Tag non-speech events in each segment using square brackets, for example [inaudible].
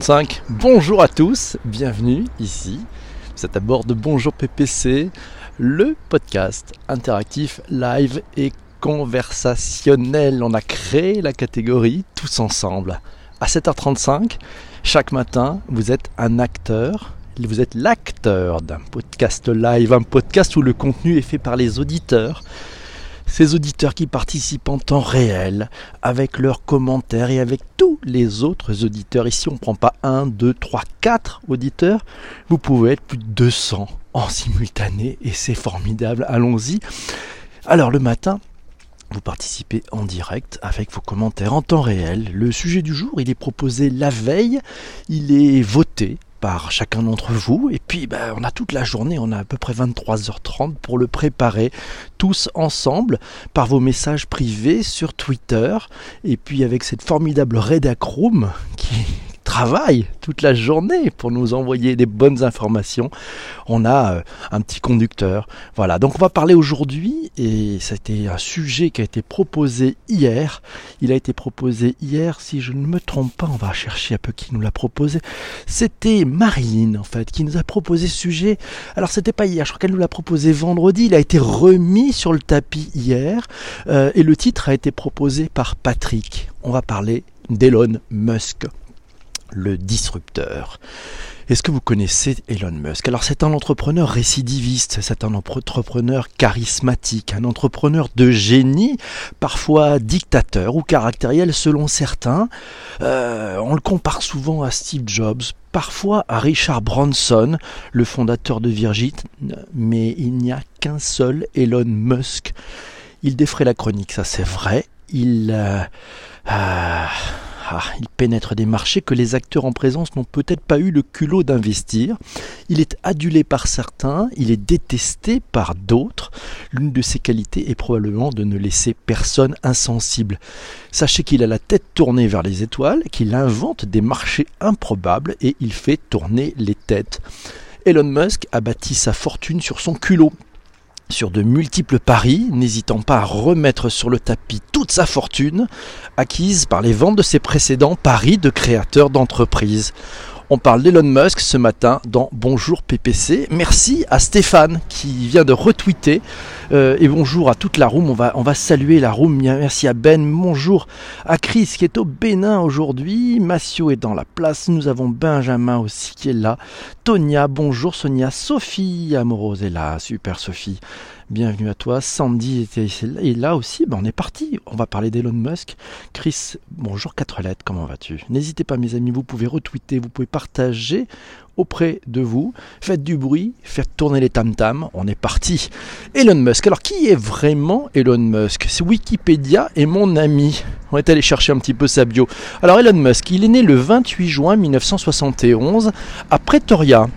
5. Bonjour à tous, bienvenue ici. Vous êtes à bord de Bonjour PPC, le podcast interactif, live et conversationnel. On a créé la catégorie tous ensemble. À 7h35, chaque matin, vous êtes un acteur. Vous êtes l'acteur d'un podcast live, un podcast où le contenu est fait par les auditeurs ces auditeurs qui participent en temps réel, avec leurs commentaires et avec tous les autres auditeurs. Ici, on ne prend pas 1, 2, 3, 4 auditeurs. Vous pouvez être plus de 200 en simultané et c'est formidable. Allons-y. Alors, le matin, vous participez en direct avec vos commentaires en temps réel. Le sujet du jour, il est proposé la veille, il est voté par chacun d'entre vous. Et puis, ben, on a toute la journée, on a à peu près 23h30 pour le préparer tous ensemble par vos messages privés sur Twitter. Et puis avec cette formidable Redacroom qui, travaille toute la journée pour nous envoyer des bonnes informations. On a euh, un petit conducteur. Voilà, donc on va parler aujourd'hui, et c'était un sujet qui a été proposé hier. Il a été proposé hier, si je ne me trompe pas, on va chercher un peu qui nous l'a proposé. C'était Marilyn, en fait, qui nous a proposé ce sujet. Alors c'était pas hier, je crois qu'elle nous l'a proposé vendredi. Il a été remis sur le tapis hier, euh, et le titre a été proposé par Patrick. On va parler d'Elon Musk le disrupteur. Est-ce que vous connaissez Elon Musk? Alors c'est un entrepreneur récidiviste, c'est un entrepreneur charismatique, un entrepreneur de génie, parfois dictateur ou caractériel selon certains. Euh, on le compare souvent à Steve Jobs, parfois à Richard Branson, le fondateur de Virgin, mais il n'y a qu'un seul Elon Musk. Il défrait la chronique, ça c'est vrai. Il... Euh, euh, ah, il pénètre des marchés que les acteurs en présence n'ont peut-être pas eu le culot d'investir. Il est adulé par certains, il est détesté par d'autres. L'une de ses qualités est probablement de ne laisser personne insensible. Sachez qu'il a la tête tournée vers les étoiles, qu'il invente des marchés improbables et il fait tourner les têtes. Elon Musk a bâti sa fortune sur son culot sur de multiples paris, n'hésitant pas à remettre sur le tapis toute sa fortune, acquise par les ventes de ses précédents paris de créateurs d'entreprises. On parle d'Elon Musk ce matin dans Bonjour PPC. Merci à Stéphane qui vient de retweeter. Euh, et bonjour à toute la room. On va, on va saluer la room. Merci à Ben. Bonjour à Chris qui est au Bénin aujourd'hui. Massio est dans la place. Nous avons Benjamin aussi qui est là. Tonia, bonjour Sonia. Sophie Amorose est là. Super Sophie. Bienvenue à toi. Sandy était et là aussi. Ben on est parti. On va parler d'Elon Musk. Chris, bonjour 4 lettres. Comment vas-tu? N'hésitez pas, mes amis. Vous pouvez retweeter, vous pouvez partager auprès de vous. Faites du bruit, faites tourner les tam-tams. On est parti. Elon Musk. Alors, qui est vraiment Elon Musk? C'est Wikipédia et mon ami. On est allé chercher un petit peu sa bio. Alors, Elon Musk, il est né le 28 juin 1971 à Pretoria,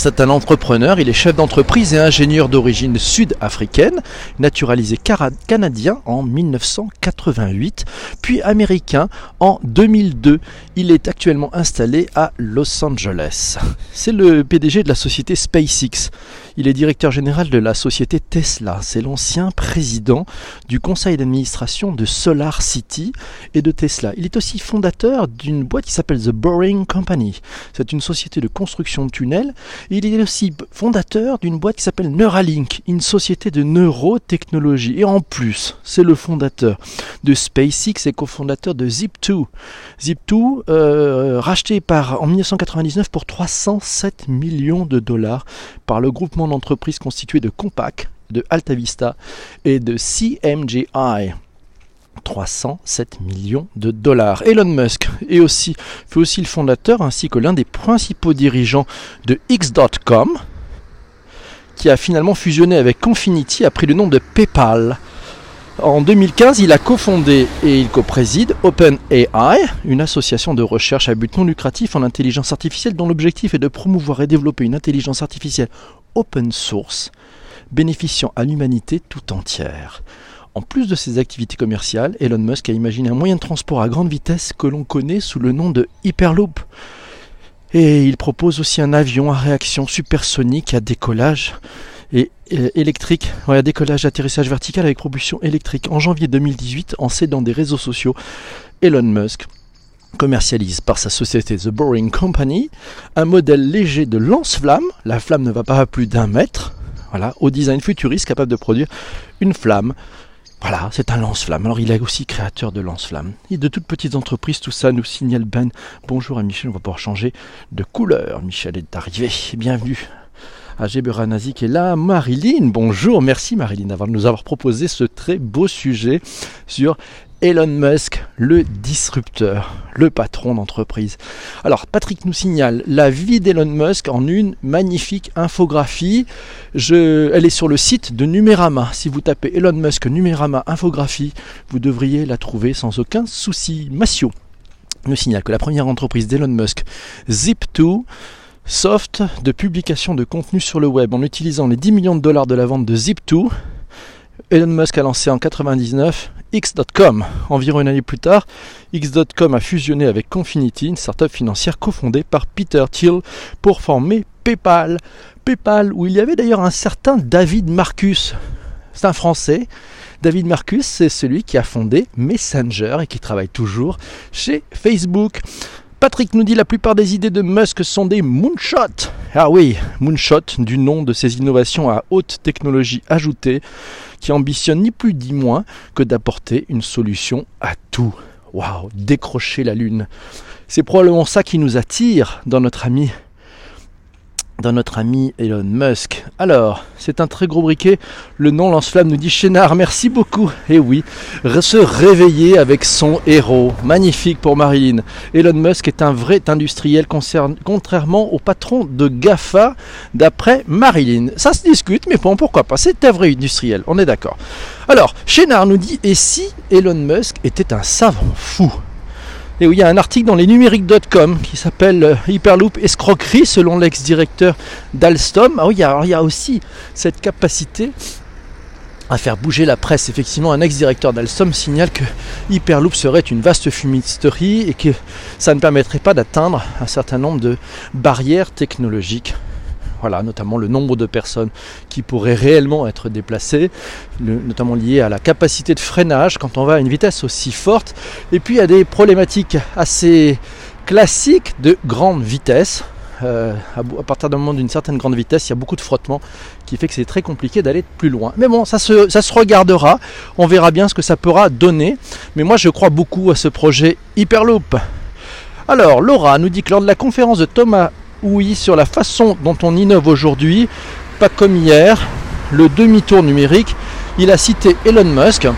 c'est un entrepreneur, il est chef d'entreprise et ingénieur d'origine sud-africaine, naturalisé canadien en 1988, puis américain en 2002. Il est actuellement installé à Los Angeles. C'est le PDG de la société SpaceX. Il est directeur général de la société Tesla. C'est l'ancien président du conseil d'administration de Solar City et de Tesla. Il est aussi fondateur d'une boîte qui s'appelle The Boring Company. C'est une société de construction de tunnels il est aussi fondateur d'une boîte qui s'appelle Neuralink, une société de neurotechnologie. Et en plus, c'est le fondateur de SpaceX et cofondateur de Zip2. Zip2, euh, racheté par, en 1999 pour 307 millions de dollars par le groupement d'entreprises constitué de Compaq, de Altavista et de CMGI. 307 millions de dollars. Elon Musk est aussi, fait aussi le fondateur ainsi que l'un des principaux dirigeants de X.com, qui a finalement fusionné avec Confinity, a pris le nom de PayPal. En 2015, il a cofondé et il co-préside OpenAI, une association de recherche à but non lucratif en intelligence artificielle dont l'objectif est de promouvoir et développer une intelligence artificielle open source bénéficiant à l'humanité tout entière. En plus de ses activités commerciales, Elon Musk a imaginé un moyen de transport à grande vitesse que l'on connaît sous le nom de Hyperloop. Et il propose aussi un avion à réaction supersonique à décollage et électrique, à décollage atterrissage vertical avec propulsion électrique. En janvier 2018, en cédant des réseaux sociaux, Elon Musk commercialise par sa société The Boring Company un modèle léger de lance-flamme. La flamme ne va pas à plus d'un mètre. Voilà, au design futuriste capable de produire une flamme. Voilà, c'est un lance-flamme. Alors il est aussi créateur de lance-flamme. Et de toutes petites entreprises, tout ça nous signale Ben. Bonjour à Michel, on va pouvoir changer de couleur. Michel est arrivé. Bienvenue à Nazi qui est là. Marilyn, bonjour, merci Marilyn d'avoir nous avoir proposé ce très beau sujet sur Elon Musk, le disrupteur, le patron d'entreprise. Alors, Patrick nous signale la vie d'Elon Musk en une magnifique infographie. Elle est sur le site de Numérama. Si vous tapez Elon Musk Numérama infographie, vous devriez la trouver sans aucun souci. Massio nous signale que la première entreprise d'Elon Musk, Zip2, soft de publication de contenu sur le web en utilisant les 10 millions de dollars de la vente de Zip2, Elon Musk a lancé en 99 X.com. Environ une année plus tard, X.com a fusionné avec Confinity, une startup financière cofondée par Peter Thiel pour former PayPal. PayPal, où il y avait d'ailleurs un certain David Marcus. C'est un Français. David Marcus, c'est celui qui a fondé Messenger et qui travaille toujours chez Facebook. Patrick nous dit la plupart des idées de Musk sont des moonshots. Ah oui, moonshot du nom de ces innovations à haute technologie ajoutée qui ambitionne ni plus ni moins que d'apporter une solution à tout. Waouh, décrocher la lune. C'est probablement ça qui nous attire dans notre ami dans notre ami Elon Musk. Alors, c'est un très gros briquet. Le nom lance-flamme nous dit Chénard, merci beaucoup. Et oui, se réveiller avec son héros. Magnifique pour Marilyn. Elon Musk est un vrai industriel contrairement au patron de GAFA d'après Marilyn. Ça se discute, mais bon, pourquoi pas? C'est un vrai industriel, on est d'accord. Alors, Chénard nous dit, et si Elon Musk était un savant fou? Et où il y a un article dans les numériques.com qui s'appelle euh, Hyperloop escroquerie selon l'ex-directeur d'Alstom. Ah oui, il y, a, aussi cette capacité à faire bouger la presse. Effectivement, un ex-directeur d'Alstom signale que Hyperloop serait une vaste fumisterie et que ça ne permettrait pas d'atteindre un certain nombre de barrières technologiques voilà, notamment le nombre de personnes qui pourraient réellement être déplacées, notamment lié à la capacité de freinage quand on va à une vitesse aussi forte. Et puis a des problématiques assez classiques de grande vitesse. Euh, à, partir d'un moment d'une certaine grande vitesse, il y a beaucoup de frottement qui fait que c'est très compliqué d'aller plus loin. Mais bon, ça se, ça se regardera, on verra bien ce que ça pourra donner. Mais moi je crois beaucoup à ce projet Hyperloop. Alors, Laura nous dit que lors de la conférence de Thomas oui sur la façon dont on innove aujourd'hui, pas comme hier, le demi-tour numérique. Il a cité Elon Musk,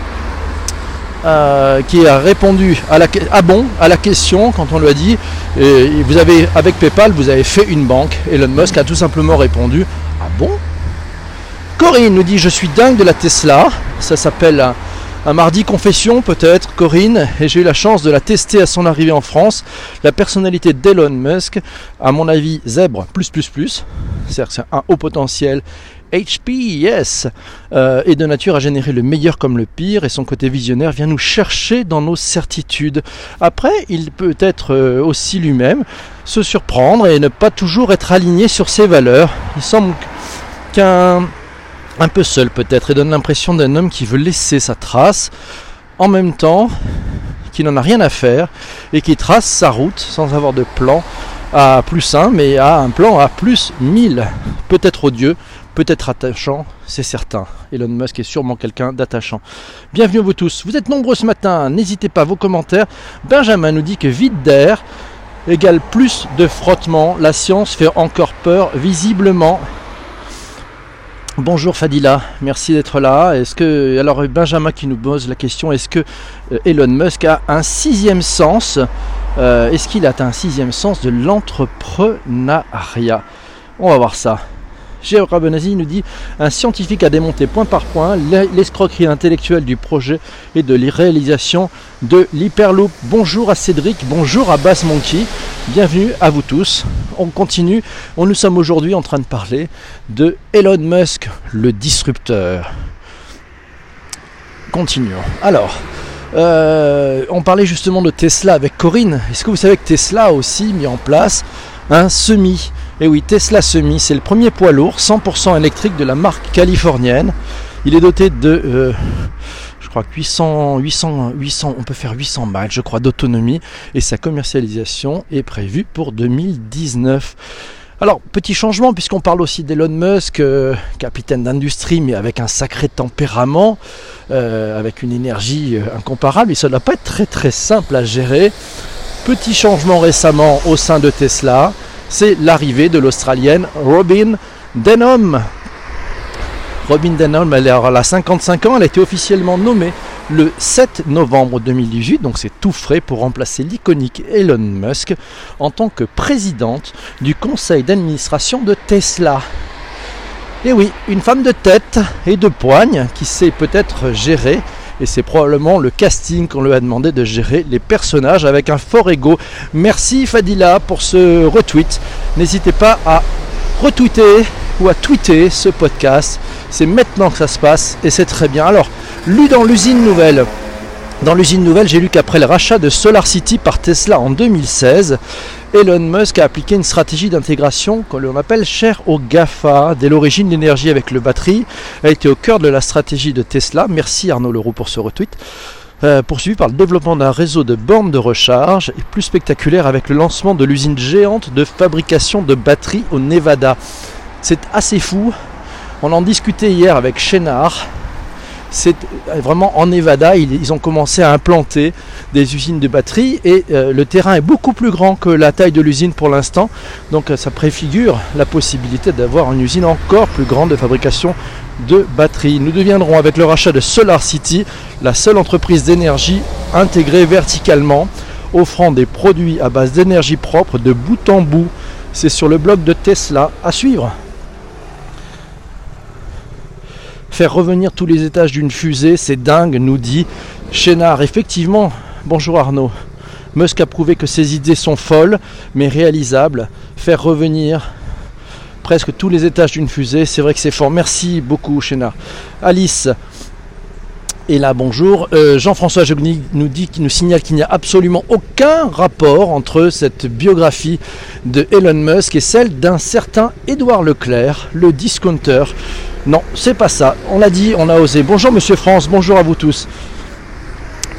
euh, qui a répondu à la, ah bon, à la question quand on lui a dit avez avec PayPal vous avez fait une banque. Elon Musk a tout simplement répondu ah bon? Corinne nous dit je suis dingue de la Tesla. Ça s'appelle un mardi confession peut-être, Corinne, et j'ai eu la chance de la tester à son arrivée en France. La personnalité d'Elon Musk, à mon avis, zèbre plus plus plus, c'est-à-dire c'est un haut potentiel HP, yes, euh, est de nature à générer le meilleur comme le pire, et son côté visionnaire vient nous chercher dans nos certitudes. Après, il peut être euh, aussi lui-même se surprendre et ne pas toujours être aligné sur ses valeurs. Il semble qu'un un peu seul peut-être et donne l'impression d'un homme qui veut laisser sa trace en même temps qui n'en a rien à faire et qui trace sa route sans avoir de plan à plus 1 mais à un plan à plus 1000 peut-être odieux peut-être attachant c'est certain. Elon Musk est sûrement quelqu'un d'attachant. Bienvenue à vous tous. Vous êtes nombreux ce matin. N'hésitez pas vos commentaires. Benjamin nous dit que vide d'air égale plus de frottement. La science fait encore peur visiblement Bonjour Fadila, merci d'être là. Est-ce que alors Benjamin qui nous pose la question est-ce que euh, Elon Musk a un sixième sens euh, Est-ce qu'il a un sixième sens de l'entrepreneuriat? On va voir ça. Gérard Rabenazi nous dit un scientifique a démonté point par point l'escroquerie intellectuelle du projet et de la réalisation de l'Hyperloop. Bonjour à Cédric, bonjour à Bass Monkey, bienvenue à vous tous. On continue, on nous sommes aujourd'hui en train de parler de Elon Musk, le disrupteur. Continuons. Alors, euh, on parlait justement de Tesla avec Corinne. Est-ce que vous savez que Tesla a aussi mis en place un semi et oui, Tesla Semi, c'est le premier poids lourd 100% électrique de la marque californienne. Il est doté de, euh, je crois que 800, 800, 800, on peut faire 800 miles, je crois, d'autonomie. Et sa commercialisation est prévue pour 2019. Alors, petit changement, puisqu'on parle aussi d'Elon Musk, euh, capitaine d'industrie, mais avec un sacré tempérament, euh, avec une énergie incomparable, et ça ne doit pas être très très simple à gérer. Petit changement récemment au sein de Tesla, c'est l'arrivée de l'Australienne Robin Denham. Robin Denham, elle a 55 ans, elle a été officiellement nommée le 7 novembre 2018, donc c'est tout frais pour remplacer l'iconique Elon Musk en tant que présidente du conseil d'administration de Tesla. Et oui, une femme de tête et de poigne qui sait peut-être gérer, et c'est probablement le casting qu'on lui a demandé de gérer les personnages avec un fort ego. Merci Fadila pour ce retweet. N'hésitez pas à retweeter ou à tweeter ce podcast. C'est maintenant que ça se passe et c'est très bien. Alors, lu dans l'usine nouvelle. Dans l'usine nouvelle, j'ai lu qu'après le rachat de Solar City par Tesla en 2016, Elon Musk a appliqué une stratégie d'intégration que l'on appelle chère au GAFA. Dès l'origine, l'énergie avec le batterie a été au cœur de la stratégie de Tesla. Merci Arnaud Leroux pour ce retweet. Euh, poursuivi par le développement d'un réseau de bornes de recharge et plus spectaculaire avec le lancement de l'usine géante de fabrication de batteries au Nevada. C'est assez fou. On en discutait hier avec Chénard c'est vraiment en Nevada, ils, ont commencé à implanter des usines de batterie et euh, le terrain est beaucoup plus grand que la taille de l'usine pour l'instant. Donc euh, ça préfigure la possibilité d'avoir une usine encore plus grande de fabrication de batteries. Nous deviendrons avec le rachat de Solar City la seule entreprise d'énergie intégrée verticalement, offrant des produits à base d'énergie propre de bout en bout. C'est sur le blog de Tesla à suivre. Faire revenir tous les étages d'une fusée, c'est dingue, nous dit Chénard. Effectivement, bonjour Arnaud. Musk a prouvé que ses idées sont folles, mais réalisables. Faire revenir presque tous les étages d'une fusée, c'est vrai que c'est fort. Merci beaucoup, Chénard. Alice, et là, bonjour. Euh, Jean-François Jogny nous dit, qu'il nous signale qu'il n'y a absolument aucun rapport entre cette biographie de Elon Musk et celle d'un certain Édouard Leclerc, le discounter. Non, c'est pas ça. On l'a dit, on a osé. Bonjour Monsieur France, bonjour à vous tous.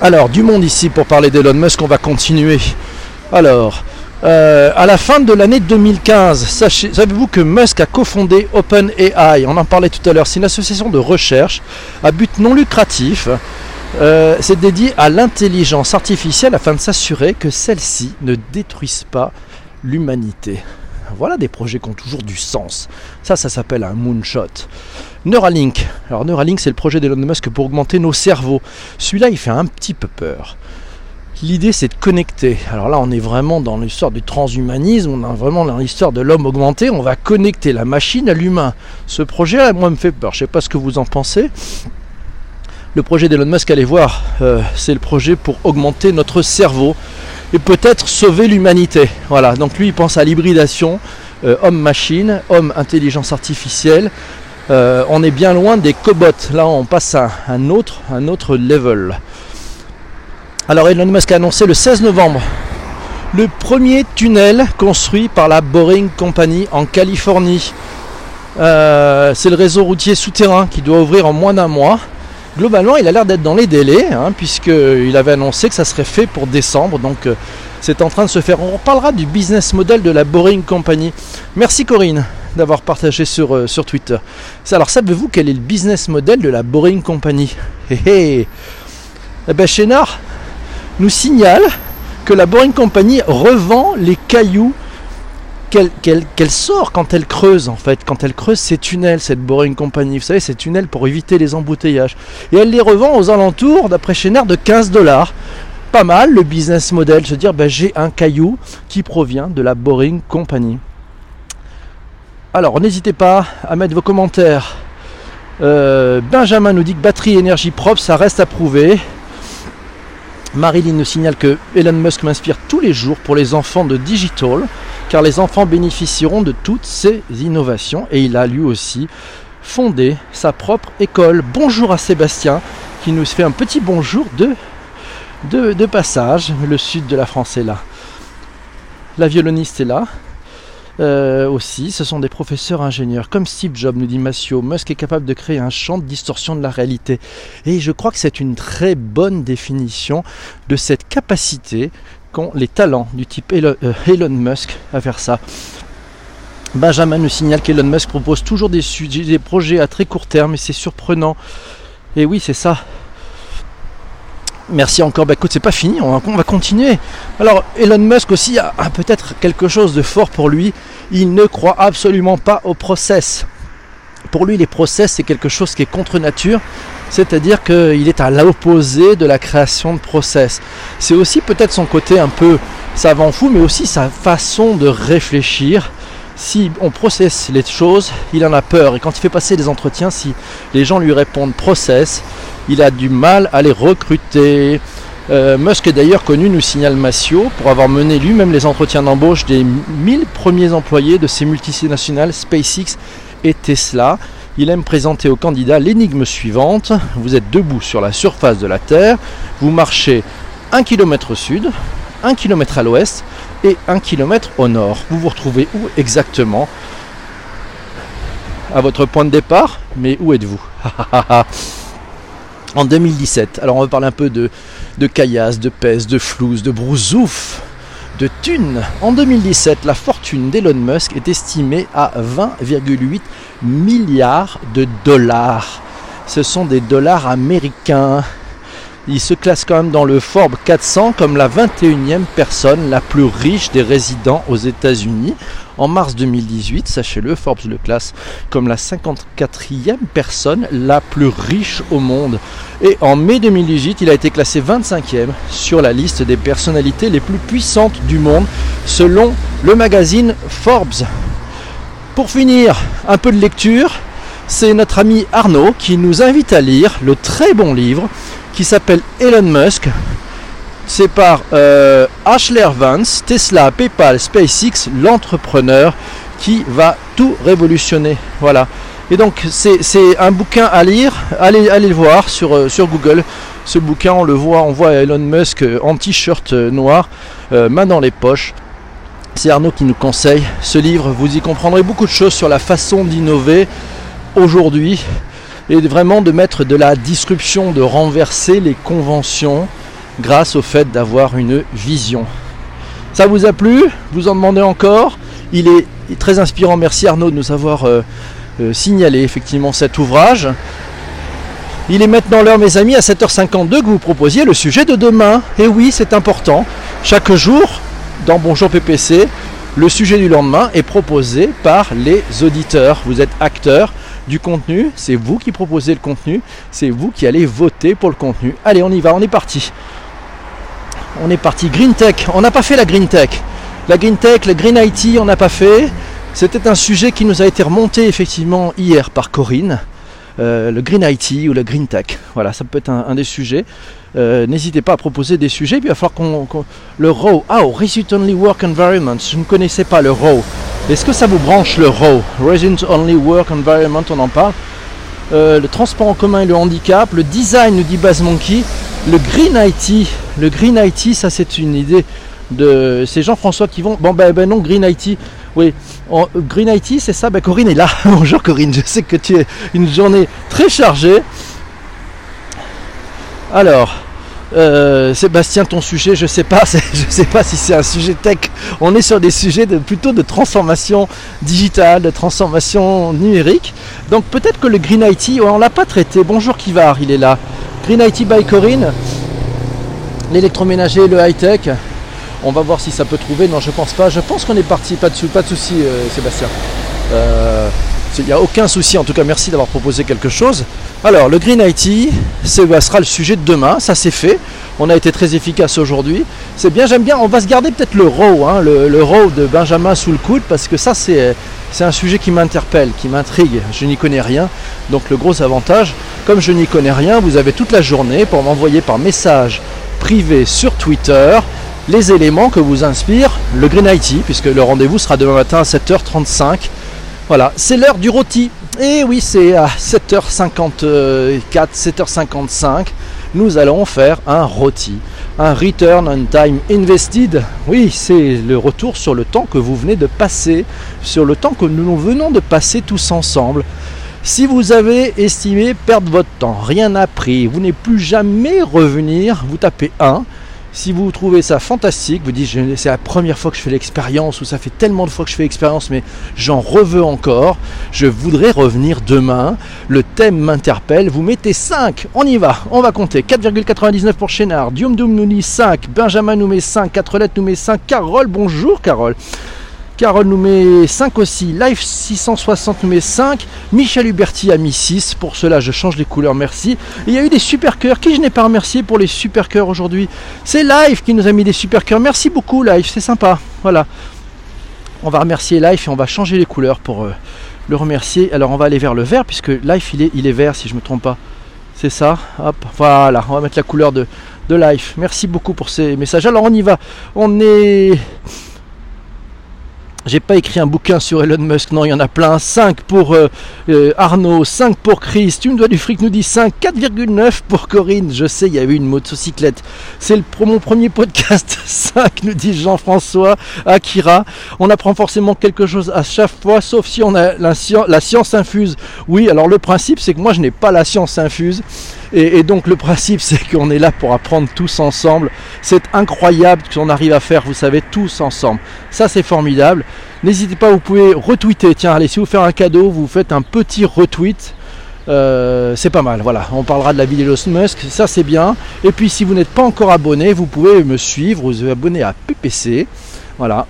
Alors, du monde ici pour parler d'Elon Musk, on va continuer. Alors, euh, à la fin de l'année 2015, savez-vous que Musk a cofondé OpenAI? On en parlait tout à l'heure. C'est une association de recherche à but non lucratif. Euh, c'est dédié à l'intelligence artificielle afin de s'assurer que celle-ci ne détruise pas l'humanité. Voilà des projets qui ont toujours du sens. Ça, ça s'appelle un moonshot. Neuralink. Alors Neuralink, c'est le projet d'Elon Musk pour augmenter nos cerveaux. Celui-là, il fait un petit peu peur. L'idée c'est de connecter. Alors là on est vraiment dans l'histoire du transhumanisme, on est vraiment dans l'histoire de l'homme augmenté, on va connecter la machine à l'humain. Ce projet moi me fait peur, je sais pas ce que vous en pensez. Le projet d'Elon Musk, allez voir, euh, c'est le projet pour augmenter notre cerveau et peut-être sauver l'humanité. Voilà, donc lui il pense à l'hybridation euh, homme-machine, homme-intelligence artificielle. Euh, on est bien loin des cobots. Là on passe à un autre, un autre level. Alors Elon Musk a annoncé le 16 novembre le premier tunnel construit par la Boring Company en Californie. C'est le réseau routier souterrain qui doit ouvrir en moins d'un mois. Globalement, il a l'air d'être dans les délais, hein, puisqu'il avait annoncé que ça serait fait pour décembre. Donc, euh, c'est en train de se faire. On reparlera du business model de la Boring Company. Merci Corinne d'avoir partagé sur, euh, Twitter. Alors, savez-vous quel est le business model de la Boring Company? Eh hey, eh ben, Chénard, nous signale que la Boring Company revend les cailloux qu'elle sort quand elle creuse en fait, quand elle creuse ses tunnels, cette Boring Company, vous savez, ces tunnels pour éviter les embouteillages. Et elle les revend aux alentours, d'après Schneider, de 15 dollars. Pas mal le business model, se dire ben, j'ai un caillou qui provient de la Boring Company. Alors n'hésitez pas à mettre vos commentaires. Euh, Benjamin nous dit que batterie énergie propre, ça reste à prouver. Marilyn nous signale que Elon Musk m'inspire tous les jours pour les enfants de Digital, car les enfants bénéficieront de toutes ces innovations et il a lui aussi fondé sa propre école. Bonjour à Sébastien qui nous fait un petit bonjour de, passage. Le sud de la France est là. La violoniste est là. euh, aussi, ce sont des professeurs ingénieurs. Comme Steve Jobs, nous dit Massio, Musk est capable de créer un champ de distorsion de la réalité. Et je crois que c'est une très bonne définition de cette capacité les talents du type Elon, euh, Elon Musk à faire ça. Benjamin nous signale qu'Elon Musk propose toujours des, sujets, des projets à très court terme et c'est surprenant. Et oui, c'est ça. Merci encore. Bah écoute, c'est pas fini, on va, continuer. Alors, Elon Musk aussi a, peut-être quelque chose de fort pour lui. Il ne croit absolument pas au process. Pour lui, les process, c'est quelque chose qui est contre nature. C'est-à-dire qu'il est à l'opposé de la création de process. C'est aussi peut-être son côté un peu savant fou, mais aussi sa façon de réfléchir si on processe les choses, il en a peur. Et quand il fait passer des entretiens, si les gens lui répondent process, il a du mal à les recruter. Euh, Musk est d'ailleurs connu, nous signale Massio, pour avoir mené lui-même les entretiens d'embauche des 1000 premiers employés de ces multinationales SpaceX et Tesla. Il aime présenter aux candidats l'énigme suivante. Vous êtes debout sur la surface de la Terre, vous marchez 1 km au sud, 1 km à l'ouest, et 1 km au nord. Vous vous retrouvez où exactement? À votre point de départ, mais où êtes-vous? [laughs] En 2017, alors on va parler un peu de, de caillasse, de pèse, de flouze, de brousouf, de thunes. En 2017, la fortune d'Elon Musk est estimée à 20,8 milliards de dollars. Ce sont des dollars américains. Il se classe quand même dans le Forbes 400 comme la 21e personne la plus riche des résidents aux États-Unis. En mars 2018, sachez-le, Forbes le classe comme la 54e personne la plus riche au monde. Et en mai 2018, il a été classé 25e sur la liste des personnalités les plus puissantes du monde selon le magazine Forbes. Pour finir, un peu de lecture. C'est notre ami Arnaud qui nous invite à lire le très bon livre qui s'appelle Elon Musk. C'est par euh, Ashler Vance, Tesla, PayPal, SpaceX, l'entrepreneur qui va tout révolutionner. Voilà. Et donc c'est un bouquin à lire, allez, allez le voir sur, euh, sur Google. Ce bouquin, on le voit, on voit Elon Musk euh, en t-shirt noir, main dans les poches. C'est Arnaud qui nous conseille ce livre. Vous y comprendrez beaucoup de choses sur la façon d'innover aujourd'hui et vraiment de mettre de la disruption, de renverser les conventions grâce au fait d'avoir une vision. Ça vous a plu? Vous en demandez encore? Il est très inspirant. Merci Arnaud de nous avoir euh, euh, signalé effectivement cet ouvrage. Il est maintenant l'heure, mes amis, à 7h52 que vous proposiez le sujet de demain. Et oui, c'est important. Chaque jour, dans Bonjour PPC, le sujet du lendemain est proposé par les auditeurs. Vous êtes acteurs du contenu, c'est vous qui proposez le contenu, c'est vous qui allez voter pour le contenu. Allez, on y va, on est parti. On est parti. Green Tech, on n'a pas fait la Green Tech. La Green Tech, le Green IT, on n'a pas fait. C'était un sujet qui nous a été remonté effectivement hier par Corinne. Euh, le Green IT ou le Green Tech. Voilà, ça peut être un, des sujets. Euh, n'hésitez pas à proposer des sujets. Puis il va falloir qu'on. le RAW. Ah, oh, Resident Only Work Environment. Je ne connaissais pas le RAW. Est-ce que ça vous branche le RAW? Resident Only Work Environment, on en parle. Euh, le transport en commun et le handicap. Le design, nous dit Baz Monkey. Le Green IT. Le Green IT, ça c'est une idée de. C'est Jean-François qui vont. Bon, ben, ben non, Green IT. Oui, Green IT, c'est ça? Ben, Corinne est là. [laughs] Bonjour Corinne, je sais que tu es une journée très chargée. Alors, euh, Sébastien, ton sujet, je sais pas, [laughs] je sais pas si c'est un sujet tech. On est sur des sujets de, plutôt de transformation digitale, de transformation numérique. Donc peut-être que le Green IT, on l'a pas traité. Bonjour Kivar, il est là. Green IT by Corinne, l'électroménager, le high tech. On va voir si ça peut trouver. Non, je pense pas. Je pense qu'on est parti. Pas de, pas euh, Sébastien. Euh, il n'y a aucun souci. En tout cas, merci d'avoir proposé quelque chose. Alors, le Green IT, ce sera le sujet de demain. Ça, c'est fait. On a été très efficace aujourd'hui. C'est bien, j'aime bien. On va se garder peut-être le row, hein, le, le row de Benjamin sous le coude, parce que ça, c'est un sujet qui m'interpelle, qui m'intrigue. Je n'y connais rien. Donc, le gros avantage, comme je n'y connais rien, vous avez toute la journée pour m'envoyer par message privé sur Twitter les éléments que vous inspire le Green IT, puisque le rendez-vous sera demain matin à 7h35. Voilà, c'est l'heure du rôti. Et oui, c'est à 7h54, 7h55. Nous allons faire un rôti. un return on time invested. Oui, c'est le retour sur le temps que vous venez de passer, sur le temps que nous venons de passer tous ensemble. Si vous avez estimé perdre votre temps, rien appris, vous n'êtes plus jamais revenir, vous tapez 1. Si vous trouvez ça fantastique, vous dites c'est la première fois que je fais l'expérience ou ça fait tellement de fois que je fais l'expérience mais j'en reveux encore, je voudrais revenir demain, le thème m'interpelle, vous mettez 5, on y va, on va compter, 4,99 pour Chénard, Dium Doum nous dit 5, Benjamin nous met 5, 4 lettres nous met 5, Carole, bonjour Carole, Carole nous met 5 aussi. Live 660 nous met 5. Michel Huberti a mis 6. Pour cela, je change les couleurs, merci. il y a eu des super cœurs. Qui je n'ai pas remercié pour les super cœurs aujourd'hui? C'est Live qui nous a mis des super cœurs. Merci beaucoup, Live. C'est sympa. Voilà. On va remercier Live et on va changer les couleurs pour euh, le remercier. Alors, on va aller vers le vert puisque Live, il est, vert si je ne me trompe pas. C'est ça? Hop. Voilà. On va mettre la couleur de, Live. Merci beaucoup pour ces messages. Alors, on y va. On est. J'ai pas écrit un bouquin sur Elon Musk, non, il y en a plein. 5 pour euh, euh, Arnaud, 5 pour Chris, tu me dois du fric, nous dit 5, 4,9 pour Corinne. Je sais, il y avait une motocyclette. C'est mon premier podcast. [laughs] 5, nous dit Jean-François, Akira. On apprend forcément quelque chose à chaque fois, sauf si on a la science infuse. Oui, alors le principe, c'est que moi, je n'ai pas la science infuse. Et, donc le principe [laughs] c'est qu'on est là pour apprendre tous ensemble. C'est incroyable ce qu'on arrive à faire, vous savez, tous ensemble. Ça c'est formidable. N'hésitez pas, vous pouvez retweeter. Tiens, allez, si vous faites un cadeau, vous faites un petit retweet. Euh, c'est pas mal, voilà, on parlera de la vie d'Elon Musk, ça c'est bien. Et puis si vous n'êtes pas encore abonné, vous pouvez me suivre, vous abonner à PPC. Voilà,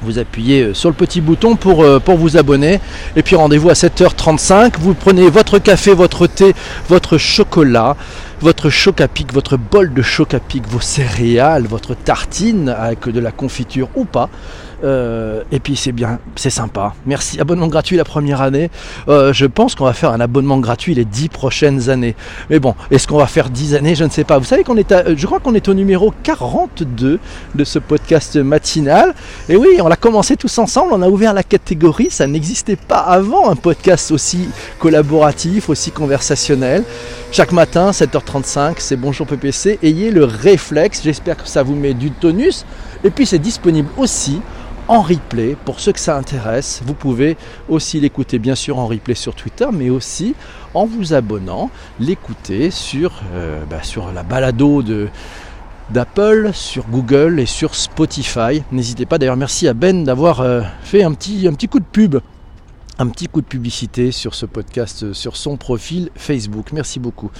vous appuyez euh, sur le petit bouton pour, euh, pour vous abonner. Et puis rendez-vous à 7h35. Vous prenez votre café, votre thé, votre chocolat, votre choc à pic, votre bol de choc à pic, vos céréales, votre tartine avec de la confiture ou pas. Euh, et puis c'est bien, c'est sympa. Merci. Abonnement gratuit la première année. Euh, je pense qu'on va faire un abonnement gratuit les 10 prochaines années. Mais bon, est-ce qu'on va faire 10 années? Je ne sais pas. Vous savez qu'on est à, je crois qu'on est au numéro 42 de ce podcast matinal. Et oui, on l'a commencé tous ensemble. On a ouvert la catégorie. Ça n'existait pas avant un podcast aussi collaboratif, aussi conversationnel. Chaque matin, 7h35, c'est Bonjour PPC. Ayez le réflexe. J'espère que ça vous met du tonus. Et puis c'est disponible aussi en replay. Pour ceux que ça intéresse, vous pouvez aussi l'écouter bien sûr en replay sur Twitter, mais aussi en vous abonnant, l'écouter sur, euh, bah, la balado de d'Apple, sur Google et sur Spotify. N'hésitez pas d'ailleurs, merci à Ben d'avoir euh, fait un petit coup de pub un petit coup de publicité sur ce podcast, euh, sur son profil Facebook. Merci beaucoup.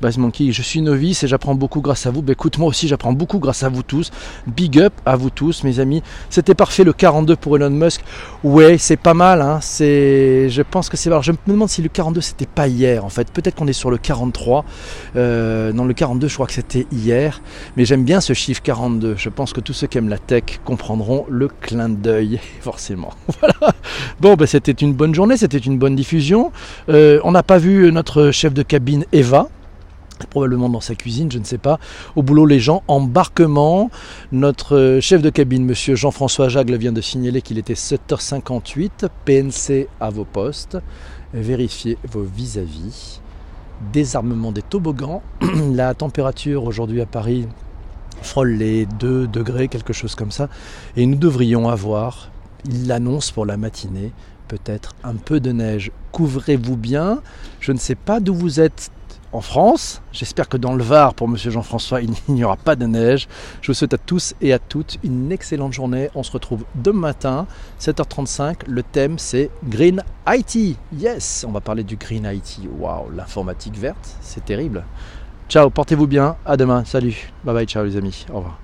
Base Monkey, je suis novice et j'apprends beaucoup grâce à vous. Bah, écoute, moi aussi j'apprends beaucoup grâce à vous tous. Big up à vous tous, mes amis. C'était parfait le 42 pour Elon Musk. Ouais, c'est pas mal. Hein. C'est, je pense que c'est. Alors, je me demande si le 42 c'était pas hier en fait. Peut-être qu'on est sur le 43. Euh, non, le 42, je crois que c'était hier. Mais j'aime bien ce chiffre 42. Je pense que tous ceux qui aiment la tech comprendront le clin d'œil, [laughs] forcément. [laughs] voilà. Bon, ben, c'était une bonne bonne journée, c'était une bonne diffusion. Euh, on n'a pas vu notre chef de cabine Eva, probablement dans sa cuisine, je ne sais pas. Au boulot, les gens, embarquement. Notre chef de cabine, monsieur Jean-François Jagle, vient de signaler qu'il était 7h58. PNC à vos postes. Vérifiez vos vis-à-vis. Désarmement des toboggans. [clears throat] La température aujourd'hui à Paris frôle les 2 degrés, quelque chose comme ça. Et nous devrions avoir, l'annonce pour la matinée, peut-être un peu de neige. Couvrez-vous bien. Je ne sais pas d'où vous êtes en France. J'espère que dans le Var, pour Monsieur Jean-François, il n'y aura pas de neige. Je vous souhaite à tous et à toutes une excellente journée. On se retrouve demain matin, 7h35. Le thème, c'est Green IT. Yes, on va parler du Green IT. Waouh, l'informatique verte, c'est terrible. Ciao, portez-vous bien. À demain. Salut. Bye bye, ciao les amis. Au revoir.